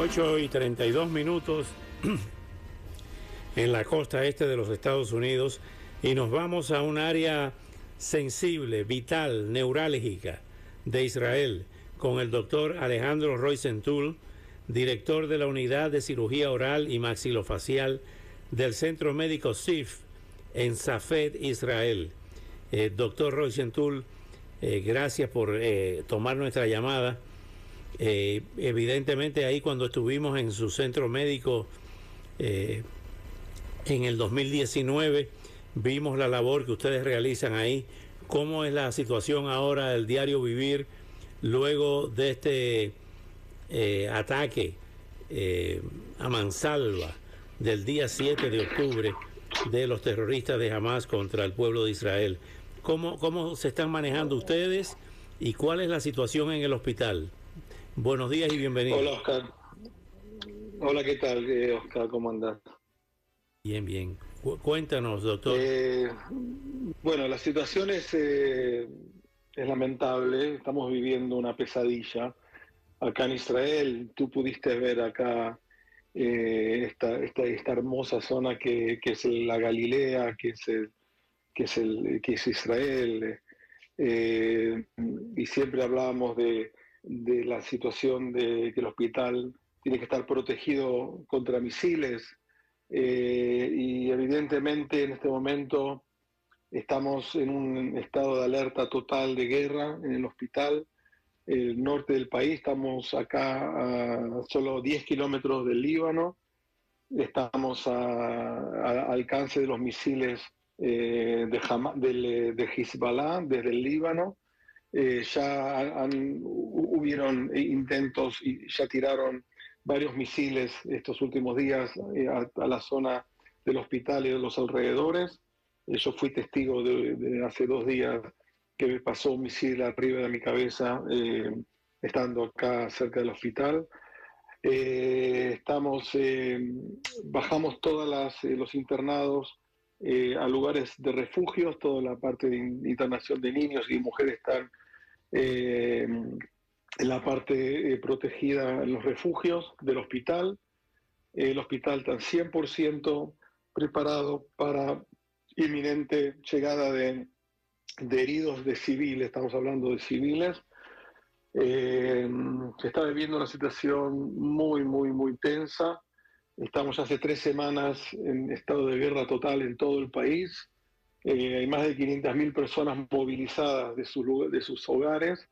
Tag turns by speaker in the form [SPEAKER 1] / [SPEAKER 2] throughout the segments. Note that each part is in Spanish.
[SPEAKER 1] 8 y 32 minutos en la costa este de los Estados Unidos y nos vamos a un área sensible, vital, neurálgica de Israel con el doctor Alejandro Roycentul, director de la Unidad de Cirugía Oral y Maxilofacial del Centro Médico SIF en Safed, Israel. Eh, doctor Roycentul, eh, gracias por eh, tomar nuestra llamada. Eh, evidentemente ahí cuando estuvimos en su centro médico eh, en el 2019 vimos la labor que ustedes realizan ahí, cómo es la situación ahora del diario vivir luego de este eh, ataque a mansalva del día 7 de octubre de los terroristas de Hamas contra el pueblo de Israel. ¿Cómo, cómo se están manejando ustedes y cuál es la situación en el hospital? Buenos días y bienvenido.
[SPEAKER 2] Hola, Oscar. Hola, ¿qué tal, eh, Oscar? ¿Cómo andas?
[SPEAKER 1] Bien, bien. cuéntanos, doctor.
[SPEAKER 2] Eh, bueno, la situación es, eh, es lamentable. Estamos viviendo una pesadilla. Acá en Israel, tú pudiste ver acá esta, esta, esta, hermosa zona que, que, es la Galilea, que es, el, que es, el, que es Israel. y siempre hablábamos de de la situación de que el hospital tiene que estar protegido contra misiles eh, y evidentemente en este momento estamos en un estado de alerta total de guerra en el hospital. El norte del país, estamos acá a solo 10 kilómetros del Líbano, estamos a, alcance de los misiles eh, de, de Hezbollah desde el Líbano eh, ya han, hubieron intentos y ya tiraron varios misiles estos últimos días eh, a, la zona del hospital y de los alrededores. Eh, yo fui testigo de, hace dos días que me pasó un misil arriba de mi cabeza estando acá cerca del hospital. estamos, bajamos todos los internados a lugares de refugios, toda la parte de internación de niños y mujeres están eh, la parte eh, protegida en los refugios del hospital. el hospital está 100% preparado para inminente llegada de, heridos de civiles, estamos hablando de civiles. Eh, se está viviendo una situación muy, muy, muy tensa. Estamos hace tres semanas en estado de guerra total en todo el país. Eh, hay más de 500.000 personas movilizadas de, de sus hogares.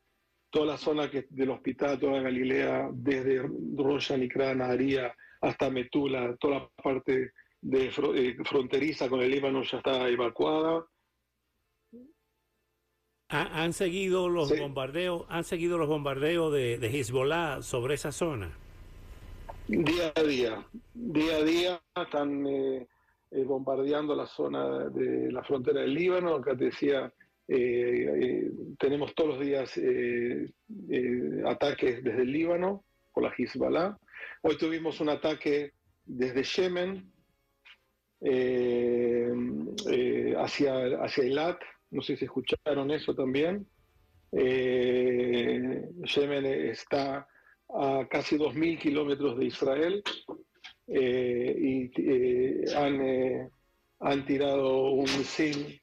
[SPEAKER 2] Toda la zona que, del hospital, toda Galilea, desde Roshan y Aria hasta Metula, toda la parte de, eh, fronteriza con el Líbano ya está evacuada.
[SPEAKER 1] ¿Han seguido los bombardeos, han seguido los bombardeos de, de Hezbollah sobre esa zona?
[SPEAKER 2] Día a día, día a día están eh, eh, bombardeando la zona de la frontera del Líbano. Acá te decía, eh, eh, tenemos todos los días ataques desde el Líbano por la Hezbollah. Hoy tuvimos un ataque desde Yemen hacia, hacia Eilat. No sé si escucharon eso también. Yemen está a casi 2.000 kilómetros de Israel eh, y eh, han, eh, han tirado un misil,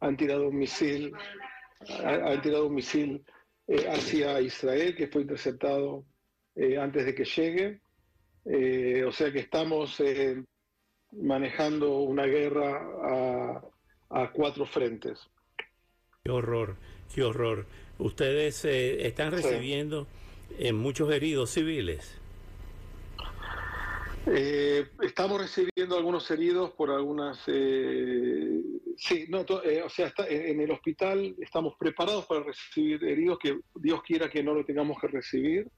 [SPEAKER 2] han tirado un misil, han tirado un misil hacia Israel que fue interceptado antes de que llegue. o sea que estamos manejando una guerra a, a, cuatro frentes.
[SPEAKER 1] Qué horror, qué horror. Ustedes están recibiendo muchos heridos civiles.
[SPEAKER 2] Eh, estamos recibiendo algunos heridos por algunas... Eh, sí, no, eh, o sea, en el hospital estamos preparados para recibir heridos, que Dios quiera que no lo tengamos que recibir.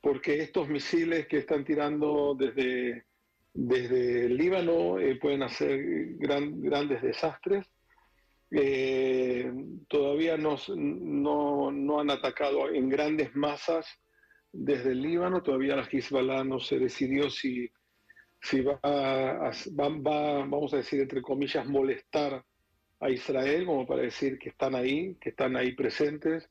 [SPEAKER 2] porque estos misiles que están tirando desde, desde el Líbano pueden hacer grandes desastres. Todavía no, no, han atacado en grandes masas desde el Líbano, todavía la Hezbollah no se decidió si, si va, a, va, vamos a decir, entre comillas, molestar a Israel, como para decir que están ahí, que están ahí presentes.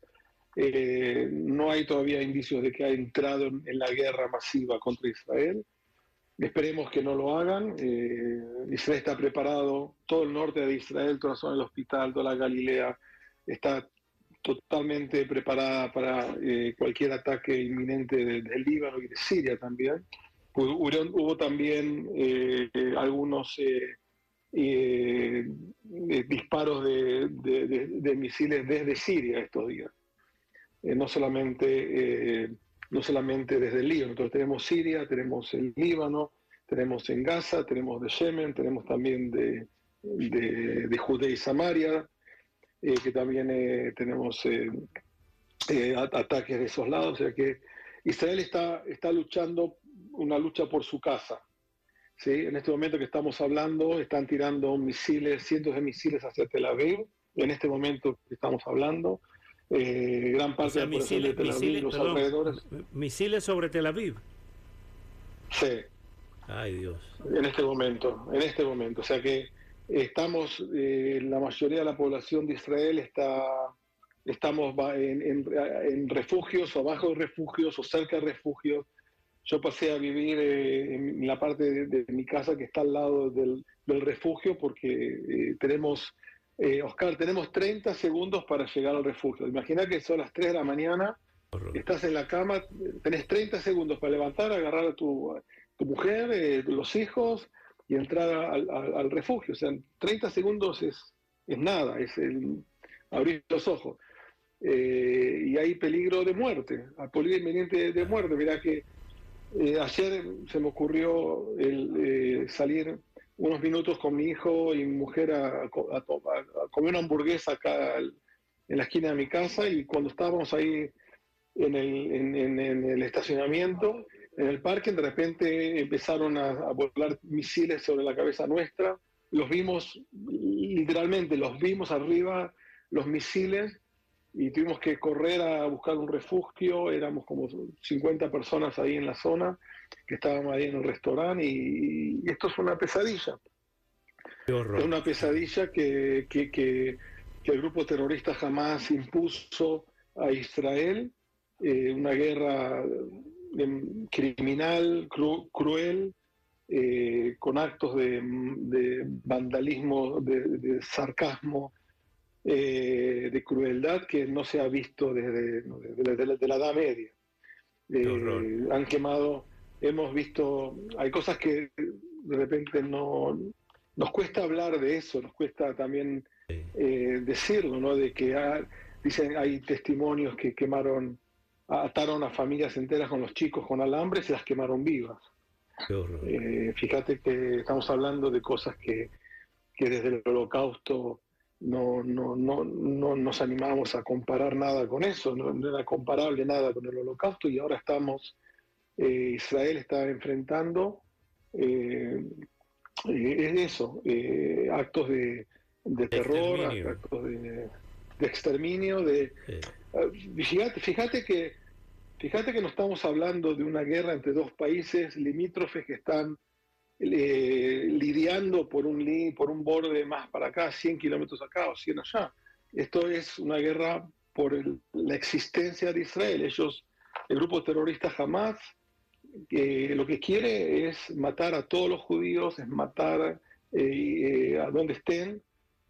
[SPEAKER 2] Eh, no hay todavía indicios de que ha entrado en, la guerra masiva contra Israel. Esperemos que no lo hagan. Eh, Israel está preparado, todo el norte de Israel, toda la zona del hospital, toda la Galilea, está totalmente preparada para eh, cualquier ataque inminente del Líbano y de Siria también. Hubo, también algunos disparos de, misiles desde Siria estos días. Eh, no, solamente, eh, no solamente desde el Líbano. Entonces tenemos Siria, tenemos el Líbano, tenemos en Gaza, tenemos de Yemen, tenemos también de, de, Judea y Samaria, eh, que también tenemos ataques de esos lados. O sea que Israel está, está luchando una lucha por su casa. ¿sí? En este momento que estamos hablando, están tirando misiles, cientos de misiles hacia Tel Aviv. En este momento que estamos hablando, eh, gran parte de misiles, Tel Aviv, los alrededores.
[SPEAKER 1] Misiles sobre Tel Aviv.
[SPEAKER 2] Sí.
[SPEAKER 1] Ay Dios.
[SPEAKER 2] En este momento, en este momento. O sea que estamos, eh, la mayoría de la población de Israel está, estamos en, refugios o abajo de refugios o cerca de refugios. Yo pasé a vivir eh, en la parte de, mi casa que está al lado del, refugio porque tenemos eh, Oscar, tenemos 30 segundos para llegar al refugio. Imagina que son las 3 de la mañana, estás en la cama, tenés 30 segundos para levantar, agarrar a tu, mujer, eh, los hijos y entrar al, refugio. O sea, 30 segundos es, es nada, es el abrir los ojos. Eh, y hay peligro de muerte, peligro inminente de muerte. Mirá que ayer se me ocurrió el, salir unos minutos con mi hijo y mi mujer a, comer una hamburguesa acá en la esquina de mi casa y cuando estábamos ahí en el, estacionamiento, en el parque, de repente empezaron a, volar misiles sobre la cabeza nuestra. Los vimos, literalmente, los vimos arriba, los misiles, y tuvimos que correr a buscar un refugio. Éramos como 50 personas ahí en la zona que estábamos ahí en el restaurante y, esto es una pesadilla. Es una pesadilla que, que, el grupo terrorista jamás impuso a Israel, eh, una guerra em, criminal, cruel, eh, con actos de, vandalismo, de, sarcasmo, eh, de crueldad que no se ha visto desde, desde, la Edad Media. han quemado hemos visto, hay cosas que de repente no, nos cuesta hablar de eso, nos cuesta también eh, decirlo, ¿no? De que dicen, hay testimonios que quemaron, ataron a familias enteras con los chicos con alambres y las quemaron vivas. Eh, fíjate que estamos hablando de cosas que, desde el holocausto no, no, no, no nos animamos a comparar nada con eso, no, no era comparable nada con el holocausto y ahora estamos eh, Israel está enfrentando eh, eh, es eso, actos de, terror, actos de, exterminio, de fíjate, fíjate que fíjate que no estamos hablando de una guerra entre dos países limítrofes que están lidiando por un por un borde más para acá, 100 kilómetros acá o 100 allá. Esto es una guerra por la existencia de Israel. Ellos, el grupo terrorista Hamas, lo que quiere es matar a todos los judíos, es matar eh, eh, a donde estén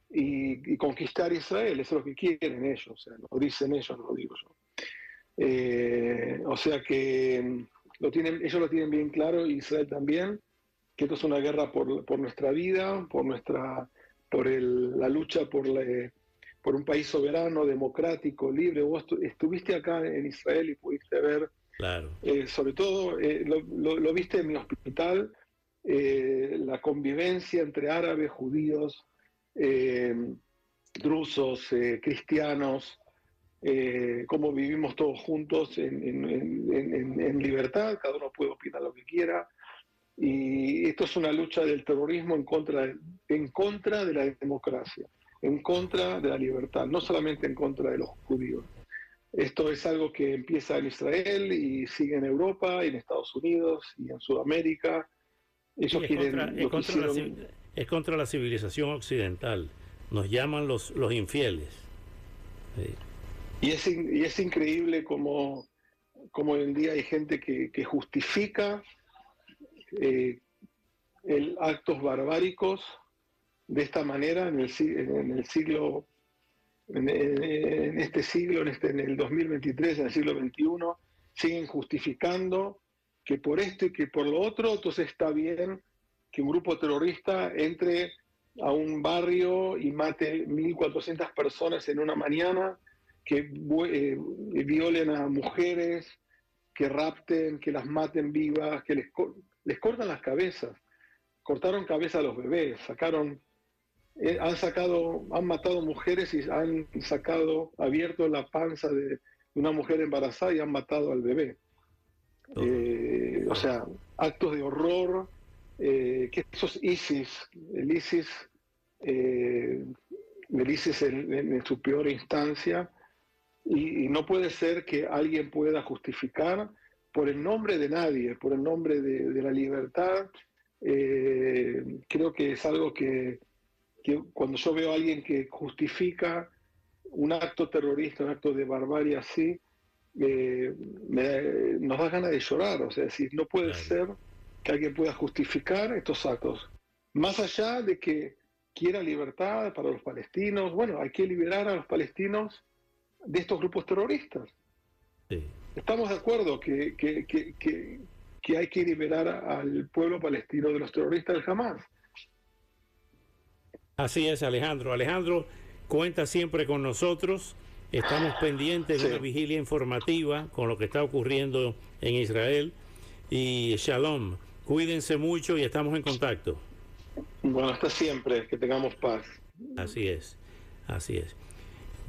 [SPEAKER 2] y, conquistar Israel. Eso es lo que quieren ellos, o sea, lo dicen ellos, no lo digo yo. Eh, o sea que lo tienen, ellos lo tienen bien claro, Israel también, que esto es una guerra por, por nuestra vida, por, nuestra, por el, la lucha por, por un país soberano, democrático, libre. Vos estuviste acá en Israel y pudiste ver
[SPEAKER 1] Claro.
[SPEAKER 2] Eh, sobre todo, eh, lo, viste en mi hospital, eh, la convivencia entre árabes, judíos, drusos, cristianos, eh, cómo vivimos todos juntos en, libertad, cada uno puede opinar lo que quiera. Y esto es una lucha del terrorismo en contra, en contra de la democracia, en contra de la libertad, no solamente en contra de los judíos. Esto es algo que empieza en Israel y sigue en Europa, y en Estados Unidos y en Sudamérica.
[SPEAKER 1] Ellos es, contra, es, contra la, civilización occidental. Nos llaman los, los infieles.
[SPEAKER 2] Y, es, y es increíble como, como, hoy en día hay gente que, que justifica eh, el actos barbáricos de esta manera en el, siglo en, este siglo, en, este, en el 2023, en el siglo XXI, siguen justificando que por esto y que por lo otro, entonces está bien que un grupo terrorista entre a un barrio y mate 1.400 personas en una mañana, que eh, violen a mujeres, que rapten, que las maten vivas, que les, les cortan las cabezas. Cortaron cabeza a los bebés, sacaron eh, han sacado, han matado mujeres y han sacado, abierto la panza de una mujer embarazada y han matado al bebé. Eh, o sea, actos de horror, eh, que eso es ISIS, el ISIS, el ISIS en, su peor instancia, y, no puede ser que alguien pueda justificar por el nombre de nadie, por el nombre de, de la libertad, creo que es algo que que cuando yo veo a alguien que justifica un acto terrorista, un acto de barbarie así, eh, nos da ganas de llorar. O sea, decir, no puede ser que alguien pueda justificar estos actos. Más allá de que quiera libertad para los palestinos, bueno, hay que liberar a los palestinos de estos grupos terroristas. Estamos de acuerdo que, que, que, que, hay que liberar al pueblo palestino de los terroristas del Hamas.
[SPEAKER 1] Así es, Alejandro. Alejandro cuenta siempre con nosotros. Estamos pendientes de una vigilia informativa con lo que está ocurriendo en Israel. Y Shalom, cuídense mucho y estamos en contacto.
[SPEAKER 2] Bueno, hasta siempre, que tengamos paz.
[SPEAKER 1] Así es, así es.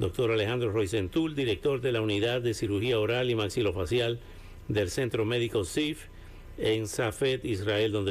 [SPEAKER 1] Doctor Alejandro Roisentul, director de la Unidad de Cirugía Oral y Maxilofacial del Centro Médico SIF en Safed, Israel, donde